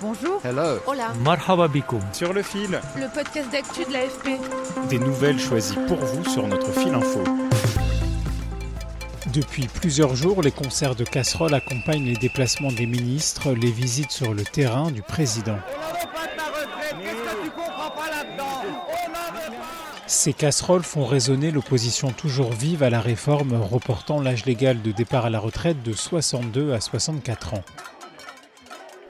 Bonjour. Hello. Hola. Marhaba. Sur le fil. Le podcast d'actu de l'AFP. Des nouvelles choisies pour vous sur notre fil info. Depuis plusieurs jours, les concerts de casseroles accompagnent les déplacements des ministres, les visites sur le terrain du président. Ces casseroles font résonner l'opposition toujours vive à la réforme reportant l'âge légal de départ à la retraite de 62 à 64 ans.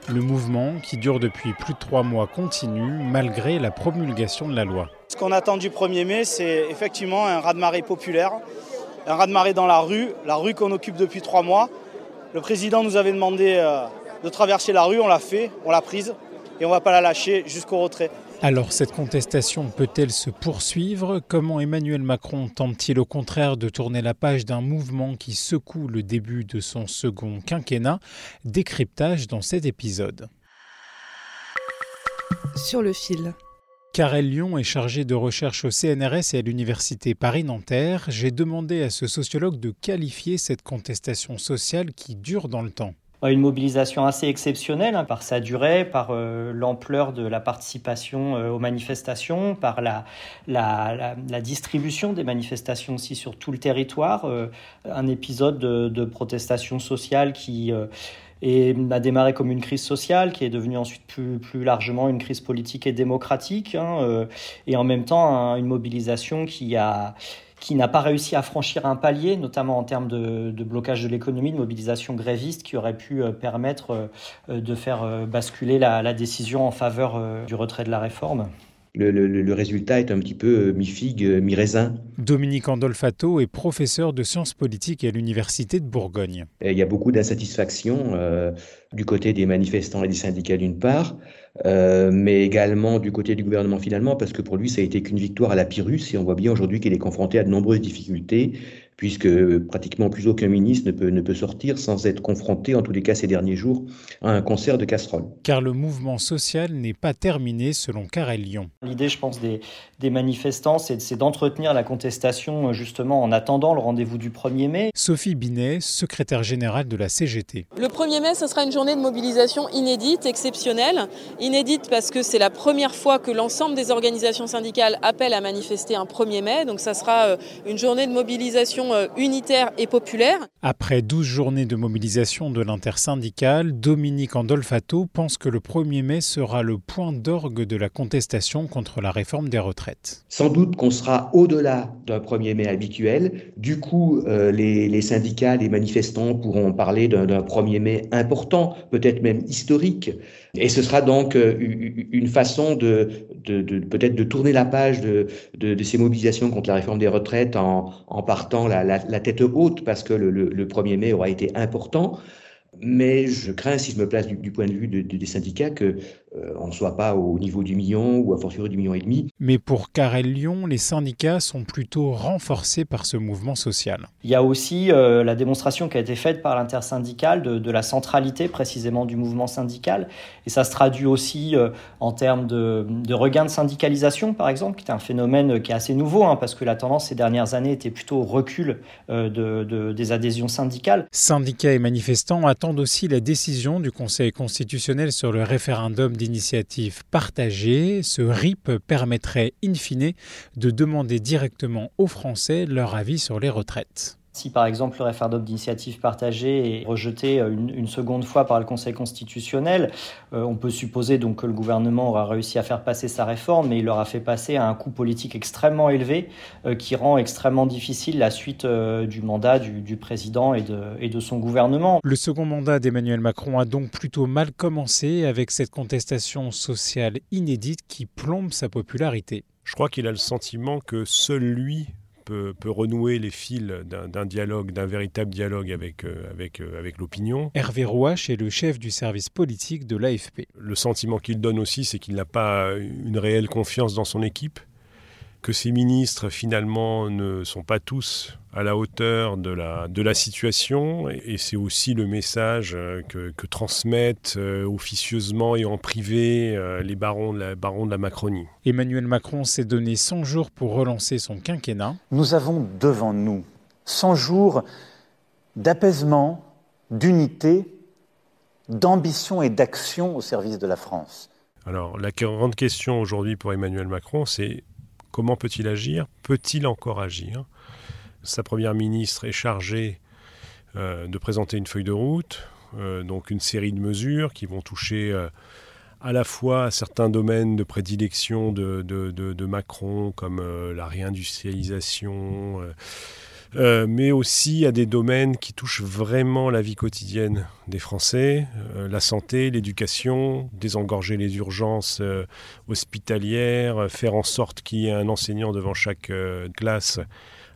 Le mouvement, qui dure depuis plus de trois mois, continue malgré la promulgation de la loi. Ce qu'on attend du 1er mai, c'est effectivement un raz-de-marée populaire, un raz-de-marée dans la rue, la rue qu'on occupe depuis trois mois. Le président nous avait demandé euh, de traverser la rue, on l'a fait, on l'a prise et on ne va pas la lâcher jusqu'au retrait. Alors cette contestation peut-elle se poursuivre? Comment Emmanuel Macron tente-t-il au contraire de tourner la page d'un mouvement qui secoue le début de son second quinquennat? Décryptage dans cet épisode. Sur le fil. Karel Lyon est chargé de recherche au CNRS et à l'Université Paris-Nanterre. J'ai demandé à ce sociologue de qualifier cette contestation sociale qui dure dans le temps une mobilisation assez exceptionnelle hein, par sa durée, par euh, l'ampleur de la participation euh, aux manifestations, par la, distribution des manifestations aussi sur tout le territoire. Euh, un épisode de, protestation sociale qui a démarré comme une crise sociale, qui est devenue ensuite plus, largement une crise politique et démocratique, hein, et en même temps une mobilisation qui a qui n'a pas réussi à franchir un palier, notamment en termes de, blocage de l'économie, de mobilisation gréviste, qui aurait pu euh, permettre euh, de faire euh, basculer la, décision en faveur du retrait de la réforme. Le, résultat est un petit peu mi-figue, mi-raisin. Dominique Andolfato est professeur de sciences politiques à l'Université de Bourgogne. il y a beaucoup d'insatisfaction du côté des manifestants et des syndicats d'une part, euh, mais également du côté du gouvernement finalement, parce que pour lui, ça a été qu'une victoire à la Pyrrhus, et on voit bien aujourd'hui qu'il est confronté à de nombreuses difficultés, puisque pratiquement plus aucun ministre ne peut, ne peut sortir sans être confronté, en tous les cas ces derniers jours, à un concert de casseroles. Car le mouvement social n'est pas terminé selon Carrel Lyon. L'idée, je pense, des, des manifestants, c'est d'entretenir la contestation justement en attendant le rendez-vous du 1er mai. Sophie Binet, secrétaire générale de la CGT. Le 1er mai, ce sera une journée de mobilisation inédite, exceptionnelle. Inédite parce que c'est la première fois que l'ensemble des organisations syndicales appellent à manifester un 1er mai. Donc ça sera euh, une journée de mobilisation unitaire et populaire. Après 12 journées de mobilisation de l'intersyndicale, Dominique Andolfato pense que le 1er mai sera le point d'orgue de la contestation contre la réforme des retraites. Sans doute qu'on sera au-delà d'un 1er mai habituel. Du coup, euh, les, syndicats, les manifestants pourront parler d'un 1er mai important, peut-être même historique. Et ce sera donc euh, une façon de, peut-être de tourner la page de, ces mobilisations contre la réforme des retraites en, partant la, tête haute parce que le, le 1er mai aura été important. Mais je crains, si je me place du, point de vue des syndicats, qu'on euh, ne soit pas au niveau du million ou à fortiori du million et demi. Mais pour Carrel Lyon, les syndicats sont plutôt renforcés par ce mouvement social. Il y a aussi euh, la démonstration qui a été faite par l'intersyndicale de, la centralité précisément du mouvement syndical. Et ça se traduit aussi euh, en termes de, regain de syndicalisation, par exemple, qui est un phénomène qui est assez nouveau, hein, parce que la tendance ces dernières années était plutôt au recul de, des adhésions syndicales. Syndicats et manifestants attendent aussi la décision du Conseil constitutionnel sur le référendum d'initiative partagée. Ce RIP permettrait in fine de demander directement aux Français leur avis sur les retraites. Si par exemple le référendum d'initiative partagée est rejeté euh, une, seconde fois par le Conseil constitutionnel, euh, on peut supposer donc que le gouvernement aura réussi à faire passer sa réforme, mais il l'aura fait passer à un coût politique extrêmement élevé euh, qui rend extrêmement difficile la suite du mandat du, président et de, et de son gouvernement. Le second mandat d'Emmanuel Macron a donc plutôt mal commencé avec cette contestation sociale inédite qui plombe sa popularité. Je crois qu'il a le sentiment que seul lui peut, renouer les fils d'un dialogue, d'un véritable dialogue avec, euh, avec, euh, avec l'opinion. Hervé Rouache est le chef du service politique de l'AFP. Le sentiment qu'il donne aussi, c'est qu'il n'a pas une réelle confiance dans son équipe que ces ministres finalement ne sont pas tous à la hauteur de la, de la situation et c'est aussi le message euh, que, transmettent euh, officieusement et en privé euh, les barons de, la, barons de la Macronie. Emmanuel Macron s'est donné 100 jours pour relancer son quinquennat. Nous avons devant nous 100 jours d'apaisement, d'unité, d'ambition et d'action au service de la France. Alors la grande question aujourd'hui pour Emmanuel Macron, c'est Comment peut-il agir? Peut-il encore agir? Sa première ministre est chargée euh, de présenter une feuille de route, euh, donc une série de mesures qui vont toucher euh, à la fois certains domaines de prédilection de Macron, comme la réindustrialisation euh, mais aussi à des domaines qui touchent vraiment la vie quotidienne des Français, euh, la santé, l'éducation, désengorger les urgences euh, hospitalières, faire en sorte qu'il y ait un enseignant devant chaque classe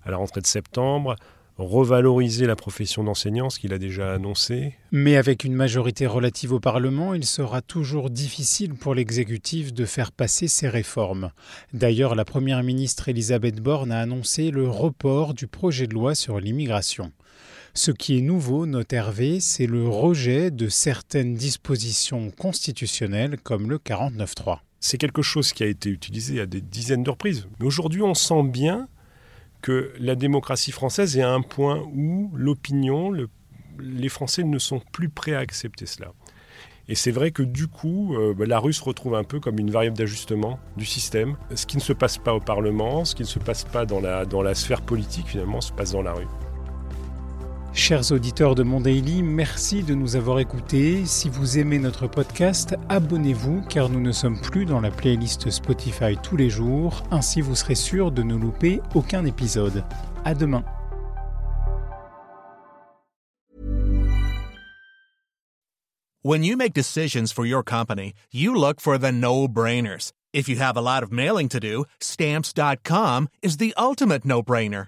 à la rentrée de septembre, revaloriser la profession d'enseignant, ce qu'il a déjà annoncé. Mais avec une majorité relative au Parlement, il sera toujours difficile pour l'exécutif de faire passer ces réformes. D'ailleurs, la Première ministre Elisabeth Borne a annoncé le report du projet de loi sur l'immigration. Ce qui est nouveau, note Hervé, c'est le rejet de certaines dispositions constitutionnelles comme le 49.3. C'est quelque chose qui a été utilisé à des dizaines de reprises. Mais aujourd'hui, on sent bien que la démocratie française est à un point où l'opinion, les Français ne sont plus prêts à accepter cela. Et c'est vrai que du coup, euh, bah, la rue se retrouve un peu comme une variable d'ajustement du système. Ce qui ne se passe pas au Parlement, ce qui ne se passe pas dans la, dans la sphère politique, finalement, se passe dans la rue. Chers auditeurs de Mon Daily, merci de nous avoir écoutés. Si vous aimez notre podcast, abonnez-vous car nous ne sommes plus dans la playlist Spotify tous les jours. Ainsi, vous serez sûr de ne louper aucun épisode. À demain. When you make decisions for your company, you look for the no-brainers. If you have a lot of mailing to do, stamps.com is the ultimate no-brainer.